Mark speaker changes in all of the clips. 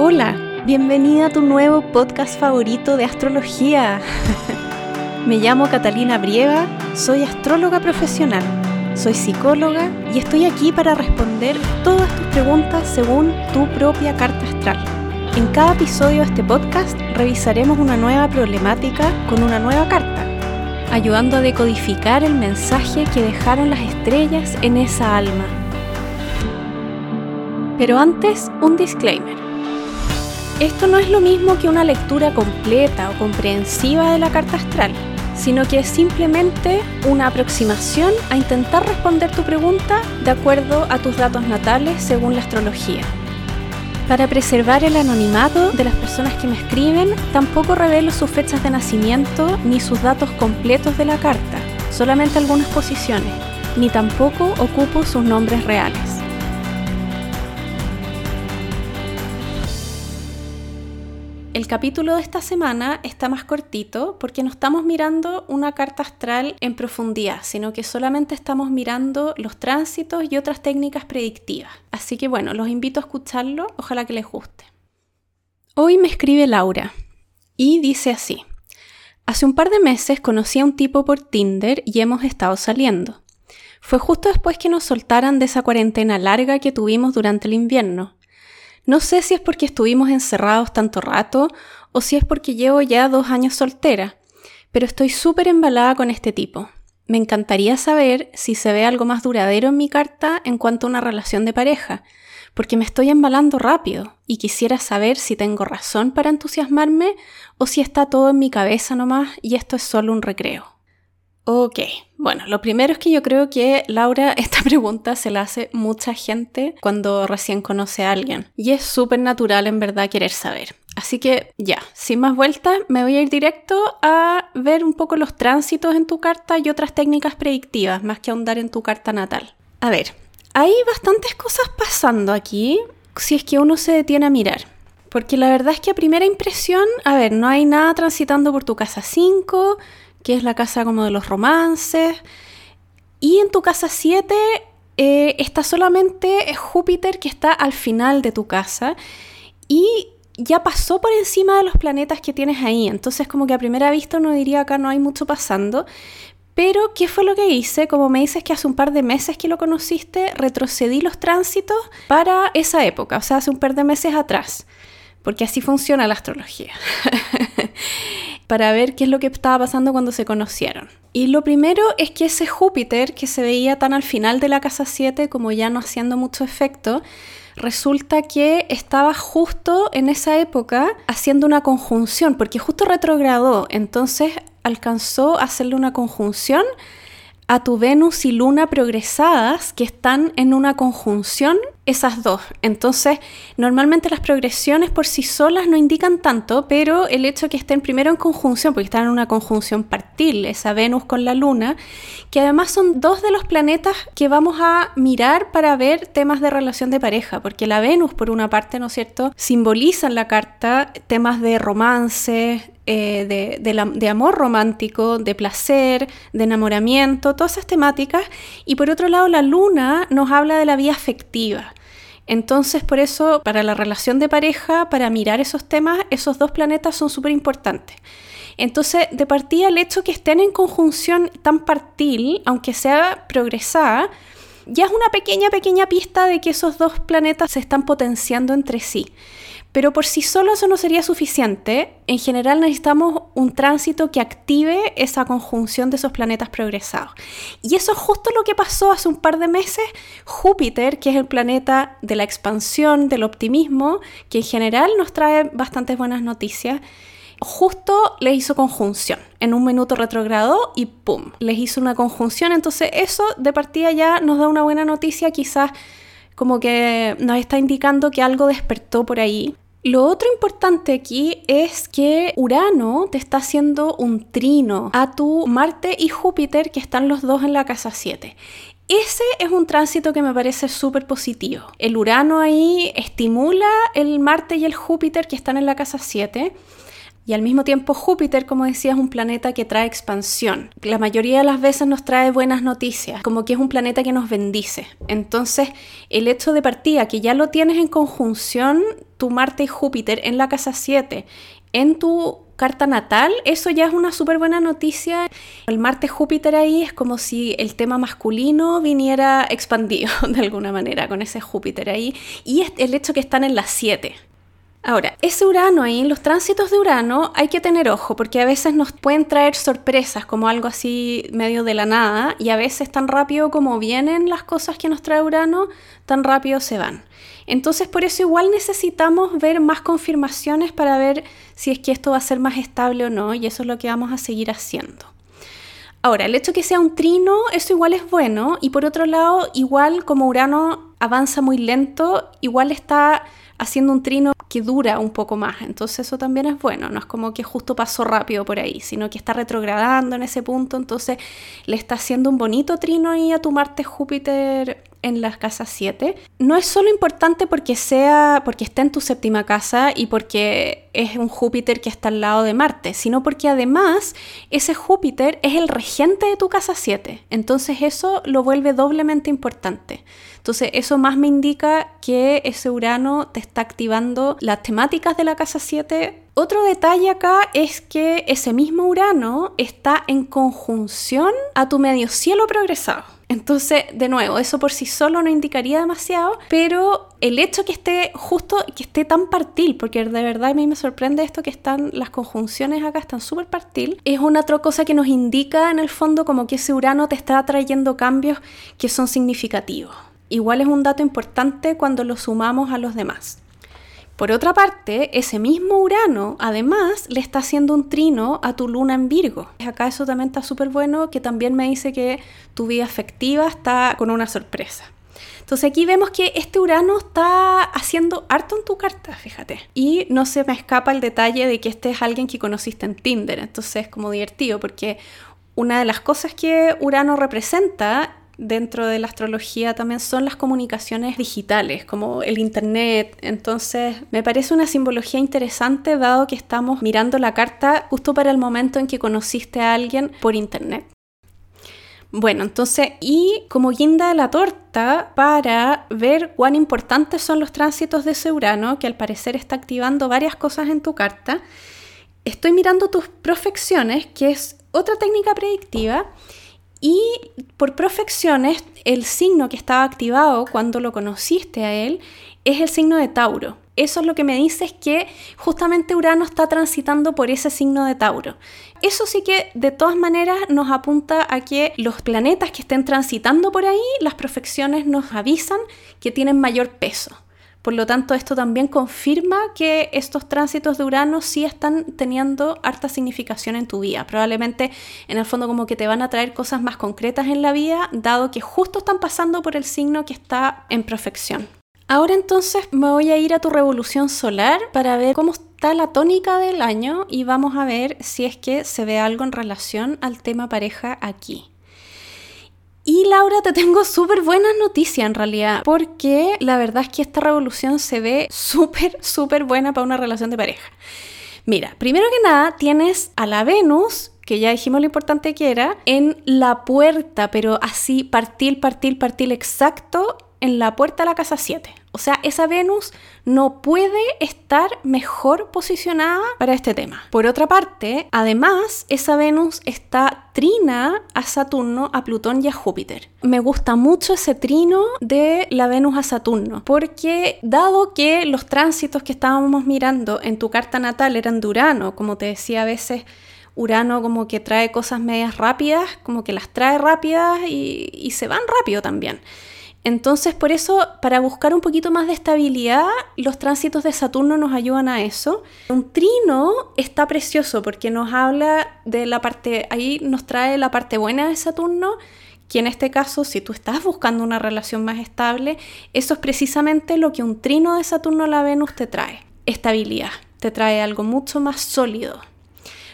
Speaker 1: Hola, bienvenida a tu nuevo podcast favorito de astrología. Me llamo Catalina Brieva, soy astróloga profesional, soy psicóloga y estoy aquí para responder todas tus preguntas según tu propia carta astral. En cada episodio de este podcast revisaremos una nueva problemática con una nueva carta, ayudando a decodificar el mensaje que dejaron las estrellas en esa alma. Pero antes, un disclaimer. Esto no es lo mismo que una lectura completa o comprensiva de la carta astral, sino que es simplemente una aproximación a intentar responder tu pregunta de acuerdo a tus datos natales según la astrología. Para preservar el anonimato de las personas que me escriben, tampoco revelo sus fechas de nacimiento ni sus datos completos de la carta, solamente algunas posiciones, ni tampoco ocupo sus nombres reales. El capítulo de esta semana está más cortito porque no estamos mirando una carta astral en profundidad, sino que solamente estamos mirando los tránsitos y otras técnicas predictivas. Así que bueno, los invito a escucharlo, ojalá que les guste. Hoy me escribe Laura y dice así. Hace un par de meses conocí a un tipo por Tinder y hemos estado saliendo. Fue justo después que nos soltaran de esa cuarentena larga que tuvimos durante el invierno. No sé si es porque estuvimos encerrados tanto rato o si es porque llevo ya dos años soltera, pero estoy súper embalada con este tipo. Me encantaría saber si se ve algo más duradero en mi carta en cuanto a una relación de pareja, porque me estoy embalando rápido y quisiera saber si tengo razón para entusiasmarme o si está todo en mi cabeza nomás y esto es solo un recreo. Ok, bueno, lo primero es que yo creo que Laura, esta pregunta se la hace mucha gente cuando recién conoce a alguien. Y es súper natural en verdad querer saber. Así que ya, sin más vueltas, me voy a ir directo a ver un poco los tránsitos en tu carta y otras técnicas predictivas, más que ahondar en tu carta natal. A ver, hay bastantes cosas pasando aquí si es que uno se detiene a mirar. Porque la verdad es que a primera impresión, a ver, no hay nada transitando por tu casa 5 que es la casa como de los romances. Y en tu casa 7 eh, está solamente Júpiter que está al final de tu casa y ya pasó por encima de los planetas que tienes ahí. Entonces como que a primera vista uno diría acá no hay mucho pasando. Pero, ¿qué fue lo que hice? Como me dices que hace un par de meses que lo conociste, retrocedí los tránsitos para esa época, o sea, hace un par de meses atrás, porque así funciona la astrología. para ver qué es lo que estaba pasando cuando se conocieron. Y lo primero es que ese Júpiter que se veía tan al final de la casa 7 como ya no haciendo mucho efecto, resulta que estaba justo en esa época haciendo una conjunción, porque justo retrogradó, entonces alcanzó a hacerle una conjunción a tu Venus y Luna progresadas que están en una conjunción esas dos. Entonces, normalmente las progresiones por sí solas no indican tanto, pero el hecho de que estén primero en conjunción, porque están en una conjunción partil, esa Venus con la Luna, que además son dos de los planetas que vamos a mirar para ver temas de relación de pareja, porque la Venus, por una parte, ¿no es cierto?, simboliza en la carta temas de romance, eh, de, de, amor romántico, de placer, de enamoramiento, todas esas temáticas. Y por otro lado, la luna nos habla de la vida afectiva. Entonces, por eso, para la relación de pareja, para mirar esos temas, esos dos planetas son súper importantes. Entonces, de partida, el hecho que estén en conjunción tan partil, aunque sea progresada, ya es una pequeña, pequeña pista de que esos dos planetas se están potenciando entre sí. Pero por sí solo eso no sería suficiente. En general necesitamos un tránsito que active esa conjunción de esos planetas progresados. Y eso es justo lo que pasó hace un par de meses. Júpiter, que es el planeta de la expansión, del optimismo, que en general nos trae bastantes buenas noticias, justo les hizo conjunción. En un minuto retrogrado y ¡pum! Les hizo una conjunción. Entonces eso de partida ya nos da una buena noticia, quizás como que nos está indicando que algo despertó por ahí. Lo otro importante aquí es que Urano te está haciendo un trino a tu Marte y Júpiter que están los dos en la casa 7. Ese es un tránsito que me parece súper positivo. El Urano ahí estimula el Marte y el Júpiter que están en la casa 7 Y al mismo tiempo Júpiter, como decía, es un planeta que trae expansión. La mayoría de las veces nos trae buenas noticias, como que es un planeta que nos bendice. Entonces, el hecho de partida que ya lo tienes en conjunción, tu Marte y Júpiter en la casa 7, en tu carta natal, eso ya es una súper buena noticia. El Marte Júpiter ahí es como si el tema masculino viniera expandido de alguna manera con ese Júpiter ahí. Y el hecho que están en las 7. Ahora, ese Urano ahí, los tránsitos de Urano hay que tener ojo porque a veces nos pueden traer sorpresas como algo así medio de la nada y a veces tan rápido como vienen las cosas que nos trae Urano, tan rápido se van. Entonces por eso igual necesitamos ver más confirmaciones para ver si es que esto va a ser más estable o no y eso es lo que vamos a seguir haciendo. Ahora, el hecho que sea un trino, eso igual es bueno y por otro lado, igual como Urano avanza muy lento, igual está haciendo un trino que dura un poco más. Entonces eso también es bueno, no es como que justo pasó rápido por ahí, sino que está retrogradando en ese punto, entonces le está haciendo un bonito trino ahí a tu Marte Júpiter en la casa 7. No es solo importante porque sea porque está en tu séptima casa y porque es un Júpiter que está al lado de Marte, sino porque además ese Júpiter es el regente de tu casa 7. Entonces eso lo vuelve doblemente importante. Entonces eso más me indica que ese Urano te está activando las temáticas de la casa 7. Otro detalle acá es que ese mismo Urano está en conjunción a tu medio cielo progresado. Entonces, de nuevo, eso por sí solo no indicaría demasiado, pero el hecho que esté justo, que esté tan partil, porque de verdad a mí me sorprende esto que están, las conjunciones acá están súper partil, es una otra cosa que nos indica en el fondo como que ese Urano te está trayendo cambios que son significativos. Igual es un dato importante cuando lo sumamos a los demás. Por otra parte, ese mismo Urano, además, le está haciendo un trino a tu luna en Virgo. Acá eso también está súper bueno, que también me dice que tu vida afectiva está con una sorpresa. Entonces aquí vemos que este Urano está haciendo harto en tu carta, fíjate. Y no se me escapa el detalle de que este es alguien que conociste en Tinder. Entonces es como divertido porque una de las cosas que Urano representa dentro de la astrología también son las comunicaciones digitales, como el Internet. Entonces, me parece una simbología interesante dado que estamos mirando la carta justo para el momento en que conociste a alguien por Internet. Bueno, entonces, y como guinda de la torta, para ver cuán importantes son los tránsitos de ese Urano, que al parecer está activando varias cosas en tu carta, estoy mirando tus profecciones, que es otra técnica predictiva, y por profecciones, el signo que estaba activado cuando lo conociste a él es el signo de Tauro. Eso es lo que me dice es que justamente Urano está transitando por ese signo de Tauro. Eso sí que de todas maneras nos apunta a que los planetas que estén transitando por ahí, las profecciones nos avisan que tienen mayor peso. Por lo tanto, esto también confirma que estos tránsitos de Urano sí están teniendo harta significación en tu vida. Probablemente en el fondo como que te van a traer cosas más concretas en la vida, dado que justo están pasando por el signo que está en perfección. Ahora entonces me voy a ir a tu revolución solar para ver cómo está la tónica del año y vamos a ver si es que se ve algo en relación al tema pareja aquí. Y Laura, te tengo súper buenas noticias en realidad, porque la verdad es que esta revolución se ve súper, súper buena para una relación de pareja. Mira, primero que nada, tienes a la Venus, que ya dijimos lo importante que era, en la puerta, pero así partir, partir, partir exacto en la puerta de la casa 7. O sea, esa Venus no puede estar mejor posicionada para este tema. Por otra parte, además, esa Venus está trina a Saturno, a Plutón y a Júpiter. Me gusta mucho ese trino de la Venus a Saturno, porque dado que los tránsitos que estábamos mirando en tu carta natal eran de Urano, como te decía a veces, Urano como que trae cosas medias rápidas, como que las trae rápidas y, y se van rápido también. Entonces, por eso, para buscar un poquito más de estabilidad, los tránsitos de Saturno nos ayudan a eso. Un trino está precioso porque nos habla de la parte, ahí nos trae la parte buena de Saturno, que en este caso, si tú estás buscando una relación más estable, eso es precisamente lo que un trino de Saturno a la Venus te trae, estabilidad, te trae algo mucho más sólido.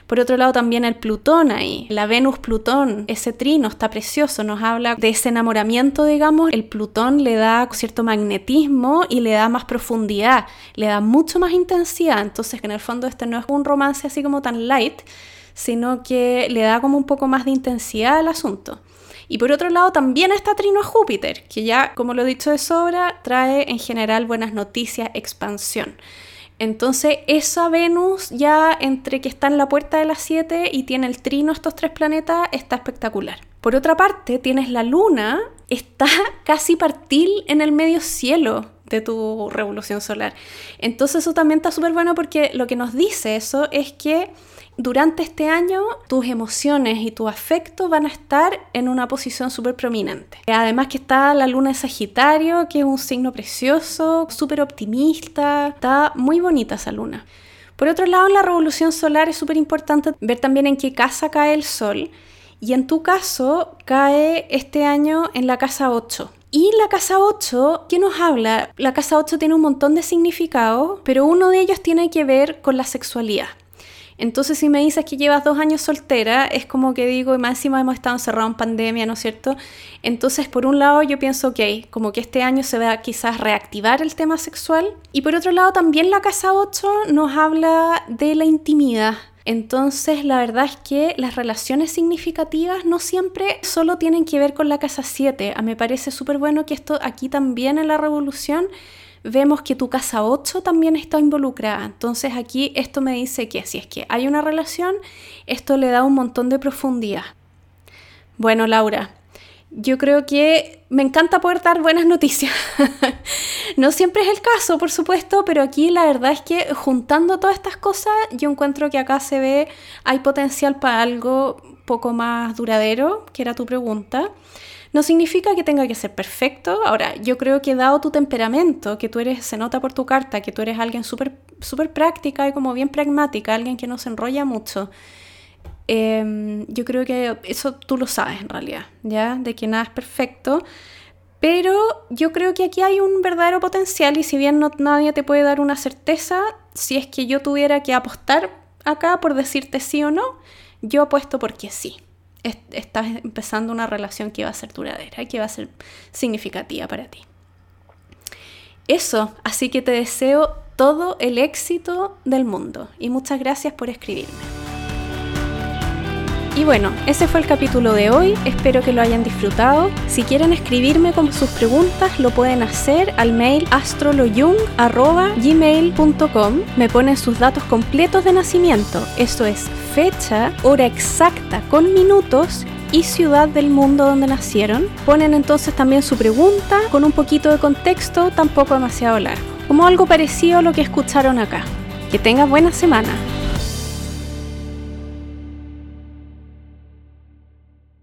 Speaker 1: Por otro lado también el Plutón ahí, la Venus-Plutón, ese trino está precioso, nos habla de ese enamoramiento, digamos, el Plutón le da cierto magnetismo y le da más profundidad, le da mucho más intensidad, entonces en el fondo este no es un romance así como tan light, sino que le da como un poco más de intensidad al asunto. Y por otro lado también está trino a Júpiter, que ya, como lo he dicho de sobra, trae en general buenas noticias, expansión. Entonces, esa Venus ya entre que está en la puerta de las 7 y tiene el trino estos tres planetas, está espectacular. Por otra parte, tienes la luna, está casi partil en el medio cielo de tu revolución solar. Entonces, eso también está súper bueno porque lo que nos dice eso es que durante este año tus emociones y tu afecto van a estar en una posición súper prominente. Además que está la luna de Sagitario, que es un signo precioso, súper optimista, está muy bonita esa luna. Por otro lado, en la revolución solar es súper importante ver también en qué casa cae el sol. Y en tu caso, cae este año en la casa 8. Y la casa 8, ¿qué nos habla? La casa 8 tiene un montón de significados, pero uno de ellos tiene que ver con la sexualidad. Entonces, si me dices que llevas dos años soltera, es como que digo, y más hemos estado encerrados en pandemia, ¿no es cierto? Entonces, por un lado, yo pienso, ok, como que este año se va a quizás reactivar el tema sexual. Y por otro lado, también la casa 8 nos habla de la intimidad. Entonces, la verdad es que las relaciones significativas no siempre solo tienen que ver con la casa 7. A me parece súper bueno que esto aquí también en la revolución vemos que tu casa 8 también está involucrada. Entonces aquí esto me dice que si es que hay una relación, esto le da un montón de profundidad. Bueno, Laura, yo creo que me encanta poder dar buenas noticias. no siempre es el caso, por supuesto, pero aquí la verdad es que juntando todas estas cosas, yo encuentro que acá se ve, hay potencial para algo poco más duradero, que era tu pregunta. No significa que tenga que ser perfecto. Ahora, yo creo que dado tu temperamento, que tú eres, se nota por tu carta, que tú eres alguien súper super práctica y como bien pragmática, alguien que no se enrolla mucho, em, yo creo que eso tú lo sabes en realidad, ¿ya? De que nada es perfecto. Pero yo creo que aquí hay un verdadero potencial y si bien no, nadie te puede dar una certeza, si es que yo tuviera que apostar acá por decirte sí o no, yo apuesto porque sí estás empezando una relación que va a ser duradera y que va a ser significativa para ti. Eso, así que te deseo todo el éxito del mundo y muchas gracias por escribirme. Y bueno, ese fue el capítulo de hoy, espero que lo hayan disfrutado. Si quieren escribirme con sus preguntas, lo pueden hacer al mail astroloyung.gmail.com. Me ponen sus datos completos de nacimiento, eso es fecha, hora exacta con minutos y ciudad del mundo donde nacieron. Ponen entonces también su pregunta con un poquito de contexto, tampoco demasiado largo, como algo parecido a lo que escucharon acá. Que tengas buena semana.